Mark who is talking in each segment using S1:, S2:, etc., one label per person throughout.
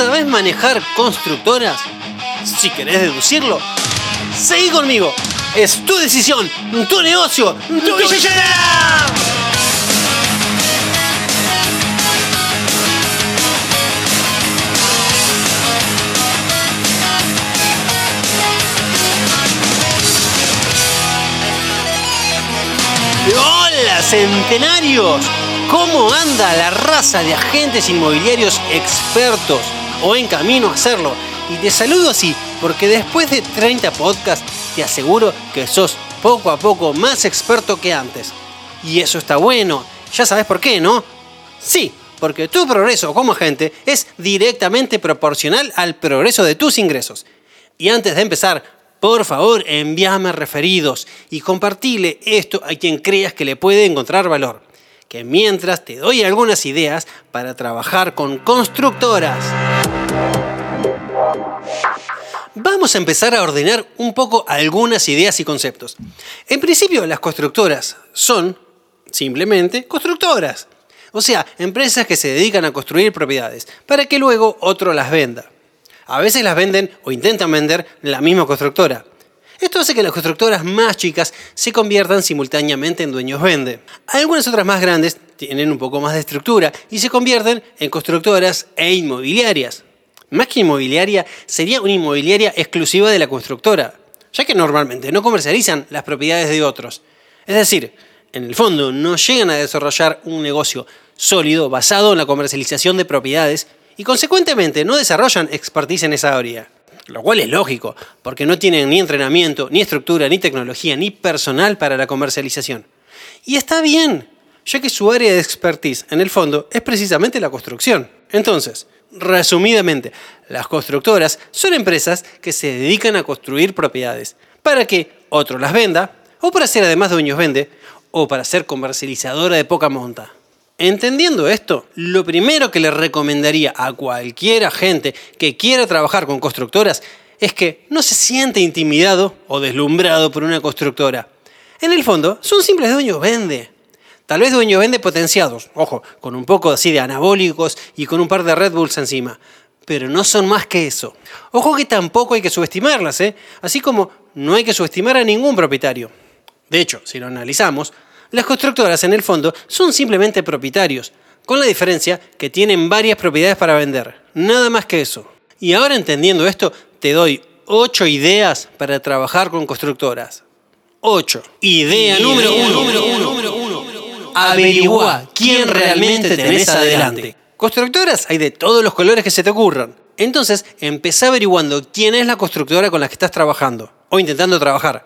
S1: ¿Sabes manejar constructoras? Si querés deducirlo, seguí conmigo. Es tu decisión, tu negocio, tu billetera. ¡Hola, centenarios! ¿Cómo anda la raza de agentes inmobiliarios expertos o en camino a hacerlo? Y te saludo así, porque después de 30 podcasts te aseguro que sos poco a poco más experto que antes. Y eso está bueno. Ya sabes por qué, ¿no? Sí, porque tu progreso como agente es directamente proporcional al progreso de tus ingresos. Y antes de empezar, por favor, envíame referidos y compartile esto a quien creas que le puede encontrar valor. Que mientras te doy algunas ideas para trabajar con constructoras. Vamos a empezar a ordenar un poco algunas ideas y conceptos. En principio, las constructoras son simplemente constructoras. O sea, empresas que se dedican a construir propiedades para que luego otro las venda. A veces las venden o intentan vender la misma constructora. Esto hace que las constructoras más chicas se conviertan simultáneamente en dueños vende. Algunas otras más grandes tienen un poco más de estructura y se convierten en constructoras e inmobiliarias. Más que inmobiliaria, sería una inmobiliaria exclusiva de la constructora, ya que normalmente no comercializan las propiedades de otros. Es decir, en el fondo no llegan a desarrollar un negocio sólido basado en la comercialización de propiedades y consecuentemente no desarrollan expertise en esa área. Lo cual es lógico, porque no tienen ni entrenamiento, ni estructura, ni tecnología, ni personal para la comercialización. Y está bien, ya que su área de expertise, en el fondo, es precisamente la construcción. Entonces, resumidamente, las constructoras son empresas que se dedican a construir propiedades para que otro las venda, o para ser además dueños vende, o para ser comercializadora de poca monta. Entendiendo esto, lo primero que le recomendaría a cualquier agente que quiera trabajar con constructoras es que no se siente intimidado o deslumbrado por una constructora. En el fondo, son simples dueños vende. Tal vez dueños vende potenciados, ojo, con un poco así de anabólicos y con un par de Red Bulls encima. Pero no son más que eso. Ojo que tampoco hay que subestimarlas, ¿eh? Así como no hay que subestimar a ningún propietario. De hecho, si lo analizamos, las constructoras, en el fondo, son simplemente propietarios, con la diferencia que tienen varias propiedades para vender. Nada más que eso. Y ahora entendiendo esto, te doy 8 ideas para trabajar con constructoras. 8. Idea, número 1. Averigua quién realmente tenés adelante. Constructoras hay de todos los colores que se te ocurran. Entonces, empezá averiguando quién es la constructora con la que estás trabajando o intentando trabajar.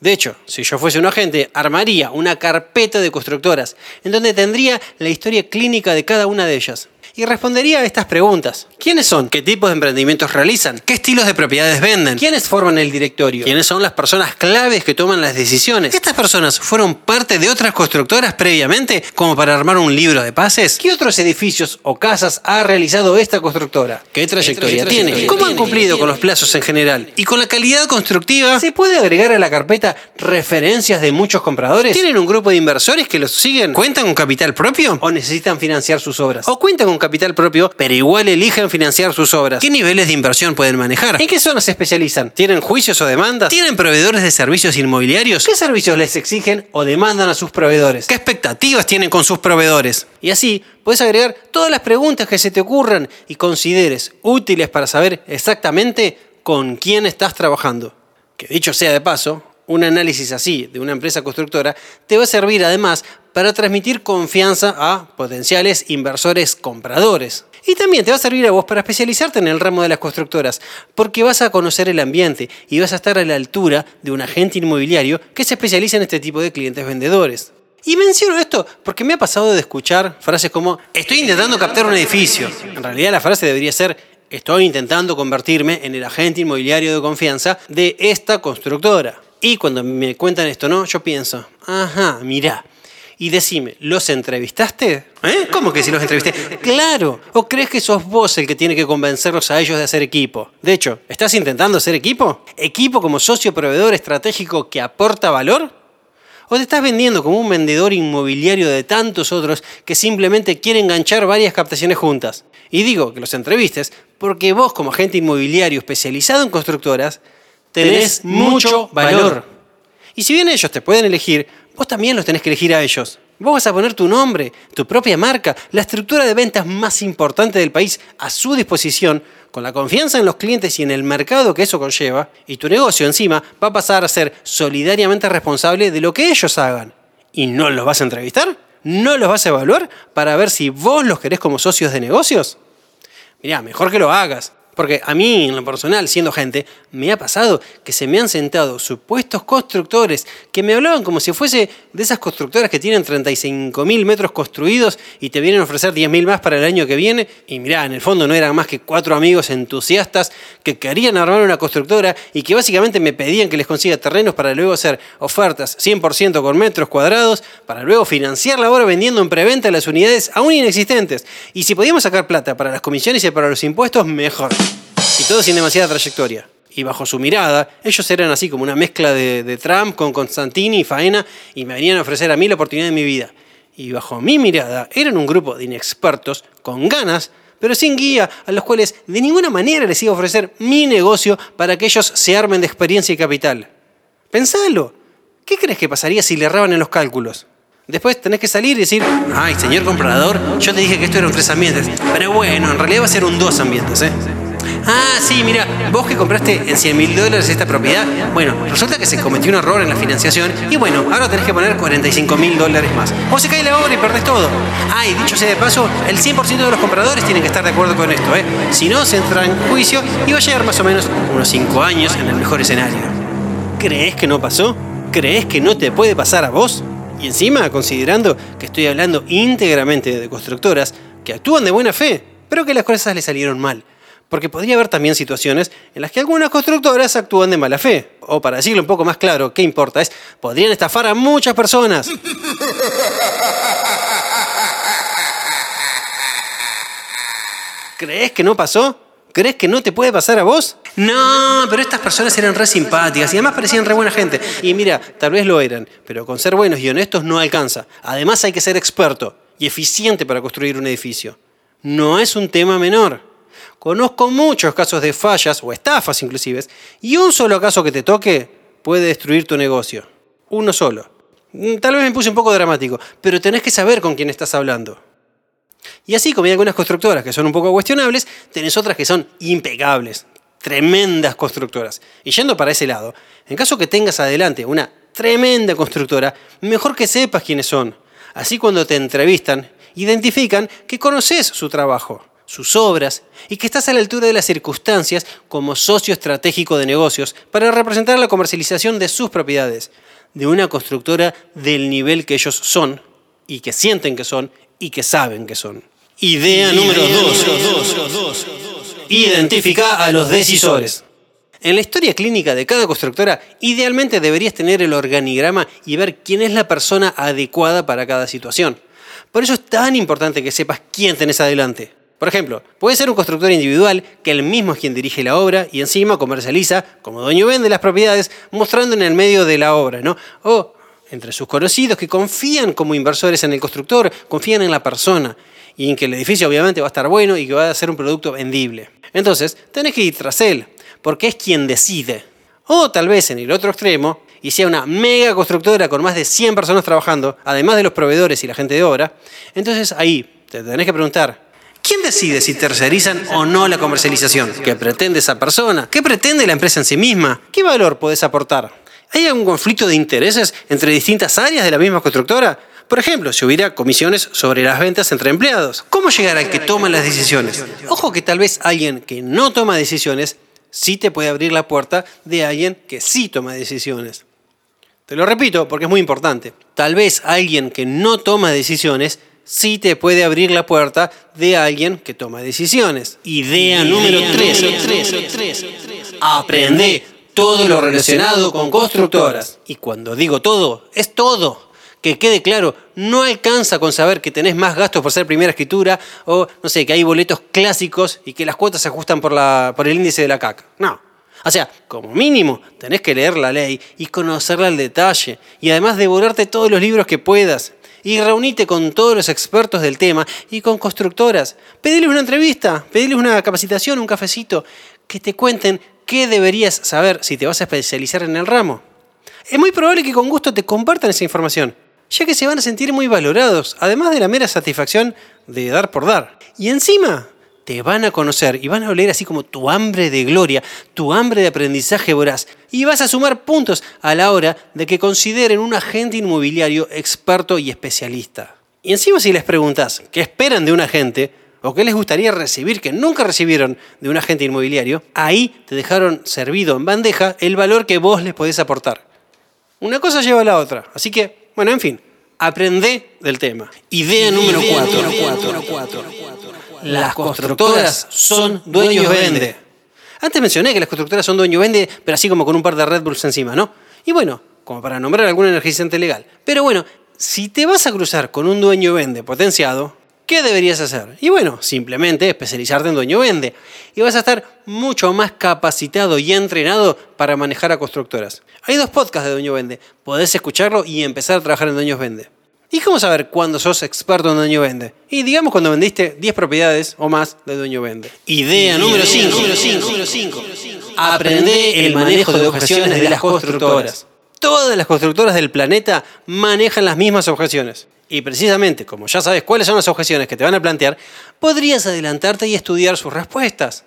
S1: De hecho, si yo fuese un agente, armaría una carpeta de constructoras en donde tendría la historia clínica de cada una de ellas y respondería a estas preguntas. ¿Quiénes son? ¿Qué tipos de emprendimientos realizan? ¿Qué estilos de propiedades venden? ¿Quiénes forman el directorio? ¿Quiénes son las personas claves que toman las decisiones? ¿Estas personas fueron parte de otras constructoras previamente como para armar un libro de pases? ¿Qué otros edificios o casas ha realizado esta constructora? ¿Qué trayectoria, tiene? ¿Cómo han cumplido con los plazos en general? ¿Y con la calidad constructiva? ¿Se puede agregar a la carpeta referencias de muchos compradores? ¿Tienen un grupo de inversores que los siguen? ¿Cuentan con capital propio? ¿O necesitan financiar sus obras? ¿O cuentan con capital propio, pero igual eligen financiar sus obras. ¿Qué niveles de inversión pueden manejar? ¿En qué zonas se especializan? ¿Tienen juicios o demandas? ¿Tienen proveedores de servicios inmobiliarios? ¿Qué servicios les exigen o demandan a sus proveedores? ¿Qué expectativas tienen con sus proveedores? Y así puedes agregar todas las preguntas que se te ocurran y consideres útiles para saber exactamente con quién estás trabajando. Que dicho sea de paso, un análisis así de una empresa constructora te va a servir además para transmitir confianza a potenciales inversores compradores. Y también te va a servir a vos para especializarte en el ramo de las constructoras, porque vas a conocer el ambiente y vas a estar a la altura de un agente inmobiliario que se especializa en este tipo de clientes vendedores. Y menciono esto porque me ha pasado de escuchar frases como estoy intentando captar un edificio. En realidad la frase debería ser estoy intentando convertirme en el agente inmobiliario de confianza de esta constructora. Y cuando me cuentan esto, ¿no? Yo pienso, ajá, mirá. Y decime, ¿los entrevistaste? ¿Eh? ¿Cómo que si los entrevisté? Claro. ¿O crees que sos vos el que tiene que convencerlos a ellos de hacer equipo? De hecho, ¿estás intentando hacer equipo? ¿Equipo como socio proveedor estratégico que aporta valor? ¿O te estás vendiendo como un vendedor inmobiliario de tantos otros que simplemente quieren enganchar varias captaciones juntas? Y digo que los entrevistes porque vos como agente inmobiliario especializado en constructoras tenés mucho valor. Y si bien ellos te pueden elegir, vos también los tenés que elegir a ellos. Vos vas a poner tu nombre, tu propia marca, la estructura de ventas más importante del país a su disposición, con la confianza en los clientes y en el mercado que eso conlleva, y tu negocio encima va a pasar a ser solidariamente responsable de lo que ellos hagan. ¿Y no los vas a entrevistar? ¿No los vas a evaluar para ver si vos los querés como socios de negocios? Mirá, mejor que lo hagas. Porque a mí, en lo personal, siendo gente, me ha pasado que se me han sentado supuestos constructores que me hablaban como si fuese de esas constructoras que tienen 35.000 metros construidos y te vienen a ofrecer 10.000 más para el año que viene. Y mirá, en el fondo no eran más que cuatro amigos entusiastas que querían armar una constructora y que básicamente me pedían que les consiga terrenos para luego hacer ofertas 100% con metros cuadrados, para luego financiar la obra vendiendo en preventa las unidades aún inexistentes. Y si podíamos sacar plata para las comisiones y para los impuestos, mejor. Y todo sin demasiada trayectoria. Y bajo su mirada, ellos eran así como una mezcla de, Trump con Constantini y Faena y me venían a ofrecer a mí la oportunidad de mi vida. Y bajo mi mirada, eran un grupo de inexpertos con ganas, pero sin guía, a los cuales de ninguna manera les iba a ofrecer mi negocio para que ellos se armen de experiencia y capital. Pensalo. ¿Qué crees que pasaría si le erraban en los cálculos? Después tenés que salir y decir, ay, señor comprador, yo te dije que esto eran tres ambientes. Pero bueno, en realidad va a ser un dos ambientes, ¿eh? Ah, sí, mira, vos que compraste en 100 mil dólares esta propiedad, bueno, resulta que se cometió un error en la financiación y bueno, ahora tenés que poner 45 mil dólares más. O se cae la obra y perdés todo. Ah, y dicho sea de paso, el 100% de los compradores tienen que estar de acuerdo con esto, ¿eh? Si no, se entra en juicio y va a llegar más o menos unos 5 años en el mejor escenario. ¿Crees que no pasó? ¿Crees que no te puede pasar a vos? Y encima, considerando que estoy hablando íntegramente de constructoras que actúan de buena fe, pero que las cosas le salieron mal. Porque podría haber también situaciones en las que algunas constructoras actúan de mala fe. O para decirlo un poco más claro, ¿qué importa? Es, podrían estafar a muchas personas. ¿Crees que no pasó? ¿Crees que no te puede pasar a vos? No, pero estas personas eran re simpáticas y además parecían re buena gente. Y mira, tal vez lo eran, pero con ser buenos y honestos no alcanza. Además hay que ser experto y eficiente para construir un edificio. No es un tema menor. Conozco muchos casos de fallas o estafas inclusive, y un solo caso que te toque puede destruir tu negocio. Uno solo. Mm, tal vez me puse un poco dramático, pero tenés que saber con quién estás hablando. Y así como hay algunas constructoras que son un poco cuestionables, tenés otras que son impecables, tremendas constructoras. Y yendo para ese lado, en caso que tengas adelante una tremenda constructora, mejor que sepas quiénes son. Así cuando te entrevistan, identifican que conoces su trabajo sus obras y que estás a la altura de las circunstancias como socio estratégico de negocios para representar la comercialización de sus propiedades, de una constructora del nivel que ellos son y que sienten que son y que saben que son. Idea número 2. Identifica a los decisores. En la historia clínica de cada constructora, idealmente deberías tener el organigrama y ver quién es la persona adecuada para cada situación. Por eso es tan importante que sepas quién tenés adelante. Por ejemplo, puede ser un constructor individual que él mismo es quien dirige la obra y encima comercializa como dueño vende las propiedades mostrando en el medio de la obra, ¿no? O entre sus conocidos que confían como inversores en el constructor, confían en la persona y en que el edificio obviamente va a estar bueno y que va a ser un producto vendible. Entonces, tenés que ir tras él, porque es quien decide. O tal vez en el otro extremo, y sea una mega constructora con más de 100 personas trabajando, además de los proveedores y la gente de obra, entonces ahí te tenés que preguntar, ¿Quién decide si tercerizan o no la comercialización? ¿Qué pretende esa persona? ¿Qué pretende la empresa en sí misma? ¿Qué valor puedes aportar? ¿Hay algún conflicto de intereses entre distintas áreas de la misma constructora? Por ejemplo, si hubiera comisiones sobre las ventas entre empleados. ¿Cómo llegar al que toma las decisiones? Ojo que tal vez alguien que no toma decisiones sí te puede abrir la puerta de alguien que sí toma decisiones. Te lo repito porque es muy importante. Tal vez alguien que no toma decisiones sí te puede abrir la puerta de alguien que toma decisiones. Idea número 3. Aprende todo lo relacionado con constructoras. Y cuando digo todo, es todo. Que quede claro, no alcanza con saber que tenés más gastos por ser primera escritura o, no sé, que hay boletos clásicos y que las cuotas se ajustan por, la, por el índice de la CAC. No. O sea, como mínimo, tenés que leer la ley y conocerla al detalle, y además devorarte todos los libros que puedas. Y reunite con todos los expertos del tema y con constructoras. Pediles una entrevista, pediles una capacitación, un cafecito, que te cuenten qué deberías saber si te vas a especializar en el ramo. Es muy probable que con gusto te compartan esa información, ya que se van a sentir muy valorados, además de la mera satisfacción de dar por dar. Y encima, te van a conocer y van a oler así como tu hambre de gloria, tu hambre de aprendizaje voraz. Y vas a sumar puntos a la hora de que consideren un agente inmobiliario experto y especialista. Y encima si les preguntas qué esperan de un agente o qué les gustaría recibir que nunca recibieron de un agente inmobiliario, ahí te dejaron servido en bandeja el valor que vos les podés aportar. Una cosa lleva a la otra. Así que, bueno, en fin, aprende del tema. Idea número 4 las constructoras son dueños vende. Antes mencioné que las constructoras son dueños vende, pero así como con un par de Red Bulls encima, ¿no? Y bueno, como para nombrar algún energizante legal. Pero bueno, si te vas a cruzar con un dueño vende potenciado, ¿qué deberías hacer? Y bueno, simplemente especializarte en dueño vende. Y vas a estar mucho más capacitado y entrenado para manejar a constructoras. Hay dos podcasts de dueño vende. Podés escucharlo y empezar a trabajar en dueños vende. ¿Y cómo saber cuándo sos experto en dueño vende? Y digamos cuando vendiste 10 propiedades o más de dueño vende. Idea número 5. Aprende el manejo de objeciones de las constructoras. Todas las constructoras del planeta manejan las mismas objeciones. Y precisamente, como ya sabes cuáles son las objeciones que te van a plantear, podrías adelantarte y estudiar sus respuestas.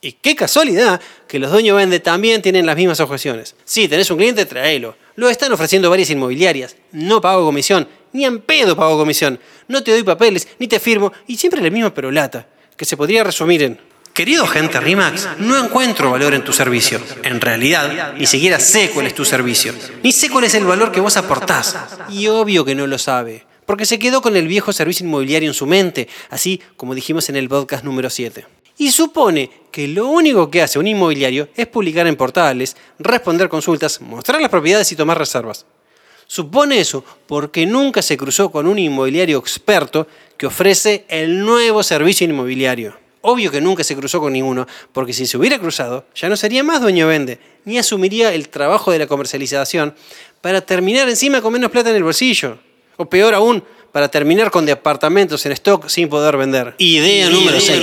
S1: Y qué casualidad que los dueños vende también tienen las mismas objeciones. Si tenés un cliente, tráelo. Lo están ofreciendo varias inmobiliarias. No pago comisión. Ni en pedo pago comisión. No te doy papeles, ni te firmo. Y siempre la misma perolata. Que se podría resumir en... Querido agente RIMAX, no encuentro valor en tu servicio. En realidad, ni siquiera sé cuál es tu servicio. Ni sé cuál es el valor que vos aportás. Y obvio que no lo sabe. Porque se quedó con el viejo servicio inmobiliario en su mente. Así como dijimos en el podcast número 7 y supone que lo único que hace un inmobiliario es publicar en portales, responder consultas, mostrar las propiedades y tomar reservas. Supone eso porque nunca se cruzó con un inmobiliario experto que ofrece el nuevo servicio inmobiliario. Obvio que nunca se cruzó con ninguno, porque si se hubiera cruzado, ya no sería más dueño vende, ni asumiría el trabajo de la comercialización para terminar encima con menos plata en el bolsillo. O peor aún, para terminar con departamentos en stock sin poder vender. Idea número 6.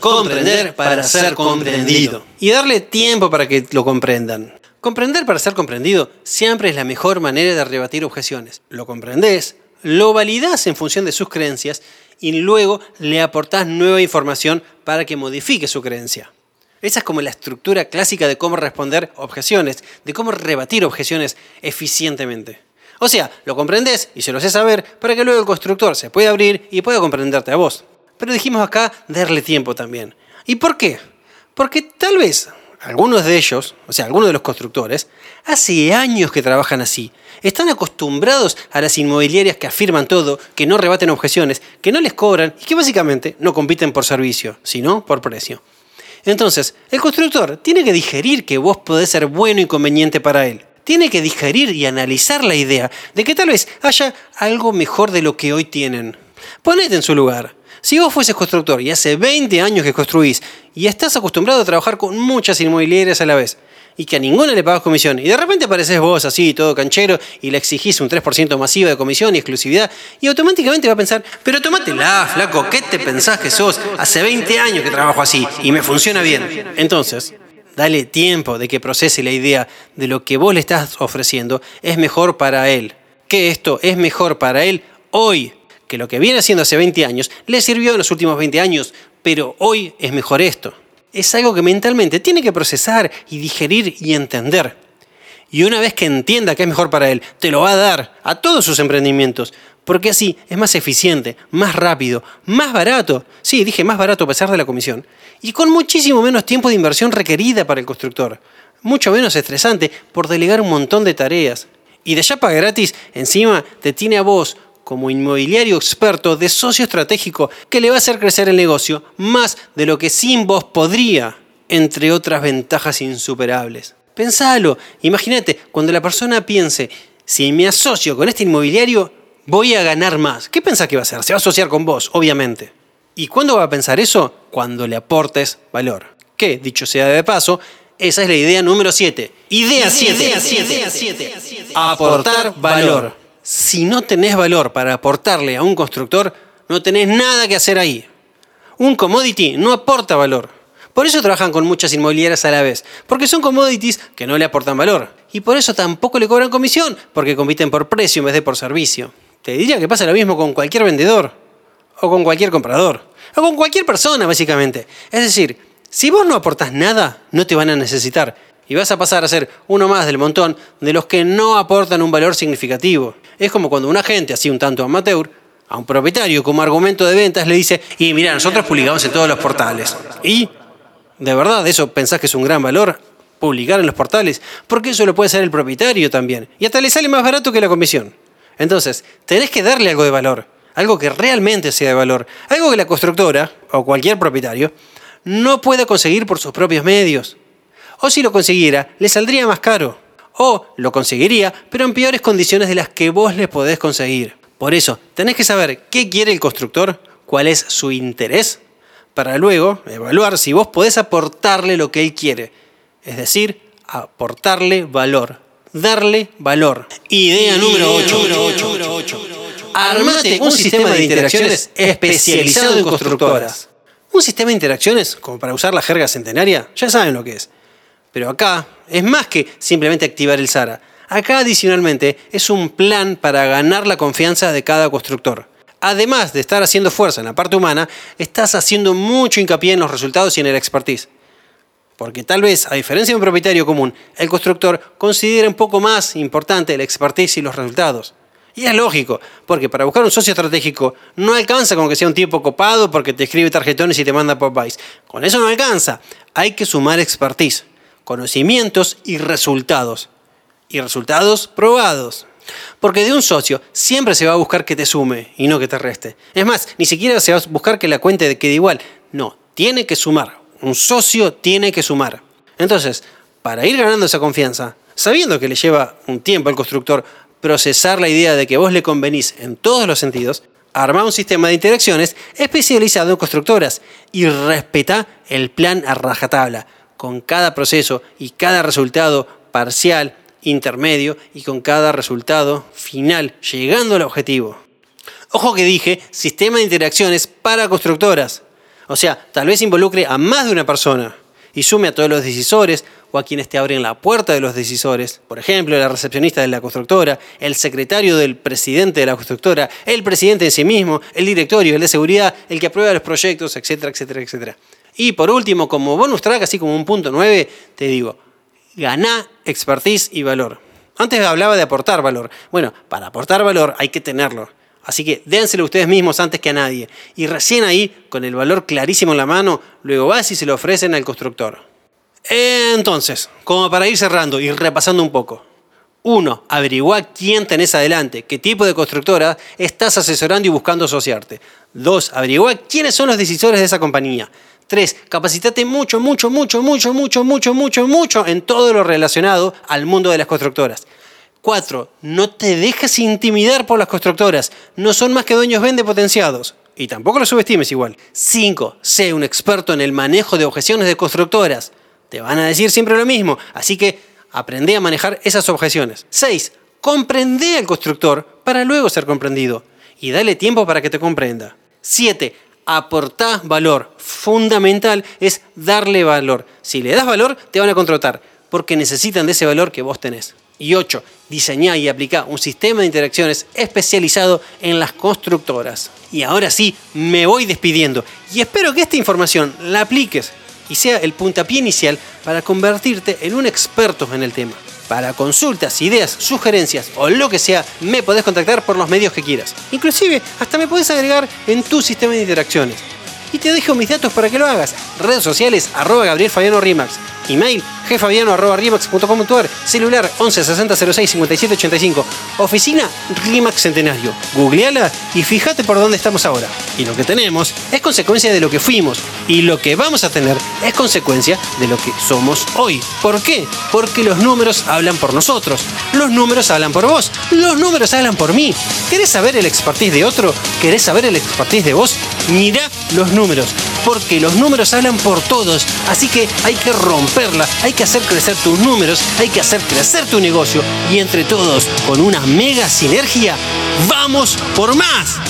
S1: Comprender para ser comprendido. Y darle tiempo para que lo comprendan. Comprender para ser comprendido siempre es la mejor manera de rebatir objeciones. Lo comprendés, lo validás en función de sus creencias y luego le aportás nueva información para que modifique su creencia. Esa es como la estructura clásica de cómo responder objeciones, de cómo rebatir objeciones eficientemente. O sea, lo comprendes y se lo haces saber para que luego el constructor se pueda abrir y pueda comprenderte a vos. Pero dijimos acá darle tiempo también. ¿Y por qué? Porque tal vez algunos de ellos, o sea, algunos de los constructores, hace años que trabajan así. Están acostumbrados a las inmobiliarias que afirman todo, que no rebaten objeciones, que no les cobran y que básicamente no compiten por servicio, sino por precio. Entonces, el constructor tiene que digerir que vos podés ser bueno y conveniente para él tiene que digerir y analizar la idea de que tal vez haya algo mejor de lo que hoy tienen. Ponete en su lugar. Si vos fueses constructor y hace 20 años que construís y estás acostumbrado a trabajar con muchas inmobiliarias a la vez y que a ninguna le pagas comisión y de repente apareces vos así, todo canchero y le exigís un 3% masivo de comisión y exclusividad y automáticamente va a pensar, pero tómatela, flaco, ¿qué te pensás que sos? Hace 20 años que trabajo así y me funciona bien. Entonces, Dale tiempo de que procese la idea de lo que vos le estás ofreciendo es mejor para él. Que esto es mejor para él hoy que lo que viene haciendo hace 20 años le sirvió en los últimos 20 años, pero hoy es mejor esto. Es algo que mentalmente tiene que procesar y digerir y entender. Y una vez que entienda que es mejor para él, te lo va a dar a todos sus emprendimientos, porque así es más eficiente, más rápido, más barato. Sí, dije más barato a pesar de la comisión. Y con muchísimo menos tiempo de inversión requerida para el constructor. Mucho menos estresante por delegar un montón de tareas. Y de para gratis, encima te tiene a vos como inmobiliario experto de socio estratégico que le va a hacer crecer el negocio más de lo que sin vos podría, entre otras ventajas insuperables. Pensalo, imagínate, cuando la persona piense, si me asocio con este inmobiliario, voy a ganar más. ¿Qué pensás que va a hacer? Se va a asociar con vos, obviamente. ¿Y cuándo va a pensar eso? Cuando le aportes valor. Que, dicho sea de paso, esa es la idea número 7. Idea 7. Aportar valor. Si no tenés valor para aportarle a un constructor, no tenés nada que hacer ahí. Un commodity no aporta valor. Por eso trabajan con muchas inmobiliarias a la vez, porque son commodities que no le aportan valor. Y por eso tampoco le cobran comisión, porque compiten por precio en vez de por servicio. Te diría que pasa lo mismo con cualquier vendedor, o con cualquier comprador, o con cualquier persona, básicamente. Es decir, si vos no aportás nada, no te van a necesitar. Y vas a pasar a ser uno más del montón de los que no aportan un valor significativo. Es como cuando un agente, así un tanto amateur, a un propietario como argumento de ventas le dice, y mira, nosotros publicamos en todos los portales. ¿Y? ¿De verdad eso pensás que es un gran valor? Publicar en los portales. Porque eso lo puede hacer el propietario también. Y hasta le sale más barato que la comisión. Entonces, tenés que darle algo de valor. Algo que realmente sea de valor. Algo que la constructora, o cualquier propietario, no pueda conseguir por sus propios medios. O si lo consiguiera, le saldría más caro. O lo conseguiría, pero en peores condiciones de las que vos le podés conseguir. Por eso, tenés que saber qué quiere el constructor, cuál es su interés, para luego evaluar si vos podés aportarle lo que él quiere. Es decir, aportarle valor, darle valor. Idea número 8. Armate un sistema de interacciones especializado en constructoras. Un sistema de interacciones, como para usar la jerga centenaria, ya saben lo que es. Pero acá es más que simplemente activar el SARA. Acá adicionalmente es un plan para ganar la confianza de cada constructor. Además de estar haciendo fuerza en la parte humana, estás haciendo mucho hincapié en los resultados y en el expertise. Porque tal vez, a diferencia de un propietario común, el constructor considera un poco más importante el expertise y los resultados. Y es lógico, porque para buscar un socio estratégico no alcanza con que sea un tipo copado porque te escribe tarjetones y te manda pop-buys. Con eso no alcanza. Hay que sumar expertise, conocimientos y resultados y resultados probados. Porque de un socio siempre se va a buscar que te sume y no que te reste. Es más, ni siquiera se va a buscar que la cuente quede igual. No, tiene que sumar. Un socio tiene que sumar. Entonces, para ir ganando esa confianza, sabiendo que le lleva un tiempo al constructor procesar la idea de que vos le convenís en todos los sentidos, arma un sistema de interacciones especializado en constructoras y respeta el plan a rajatabla, con cada proceso y cada resultado parcial intermedio y con cada resultado final, llegando al objetivo. Ojo que dije sistema de interacciones para constructoras. O sea, tal vez involucre a más de una persona y sume a todos los decisores o a quienes te abren la puerta de los decisores. Por ejemplo, la recepcionista de la constructora, el secretario del presidente de la constructora, el presidente en sí mismo, el directorio, el de seguridad, el que aprueba los proyectos, etcétera, etcétera, etcétera. Y por último, como bonus track, así como un punto 9, te digo, Ganá expertise y valor. Antes hablaba de aportar valor. Bueno, para aportar valor hay que tenerlo. Así que dénselo ustedes mismos antes que a nadie. Y recién ahí, con el valor clarísimo en la mano, luego vas y se lo ofrecen al constructor. Entonces, como para ir cerrando y repasando un poco. Uno, averigua quién tenés adelante, qué tipo de constructora estás asesorando y buscando asociarte. Dos, averigua quiénes son los decisores de esa compañía. Tres, capacitate mucho, mucho, mucho, mucho, mucho, mucho, mucho, mucho en todo lo relacionado al mundo de las constructoras. Cuatro, no te dejes intimidar por las constructoras. No son más que dueños vende potenciados. Y tampoco los subestimes igual. Cinco, sé un experto en el manejo de objeciones de constructoras. Te van a decir siempre lo mismo, así que aprende a manejar esas objeciones. Seis, comprende al constructor para luego ser comprendido. Y dale tiempo para que te comprenda. Siete, aportá valor. Fundamental es darle valor. Si le das valor, te van a contratar, porque necesitan de ese valor que vos tenés. Y 8. Diseñá y aplica un sistema de interacciones especializado en las constructoras. Y ahora sí, me voy despidiendo. Y espero que esta información la apliques y sea el puntapié inicial para convertirte en un experto en el tema. Para consultas, ideas, sugerencias o lo que sea, me podés contactar por los medios que quieras. Inclusive, hasta me podés agregar en tu sistema de interacciones. Y te dejo mis datos para que lo hagas. Redes sociales, arroba Gabriel Fabiano Rimax. Email, gfabiano.rimax.com.ar. Celular, 11 60 06 57 85. Oficina, Rimax Centenario. Googleala y fíjate por dónde estamos ahora. Y lo que tenemos es consecuencia de lo que fuimos. Y lo que vamos a tener es consecuencia de lo que somos hoy. ¿Por qué? Porque los números hablan por nosotros. Los números hablan por vos. Los números hablan por mí. ¿Querés saber el expertise de otro? ¿Querés saber el expertise de vos? Mira los porque los números hablan por todos, así que hay que romperla, hay que hacer crecer tus números, hay que hacer crecer tu negocio y entre todos, con una mega sinergia, vamos por más.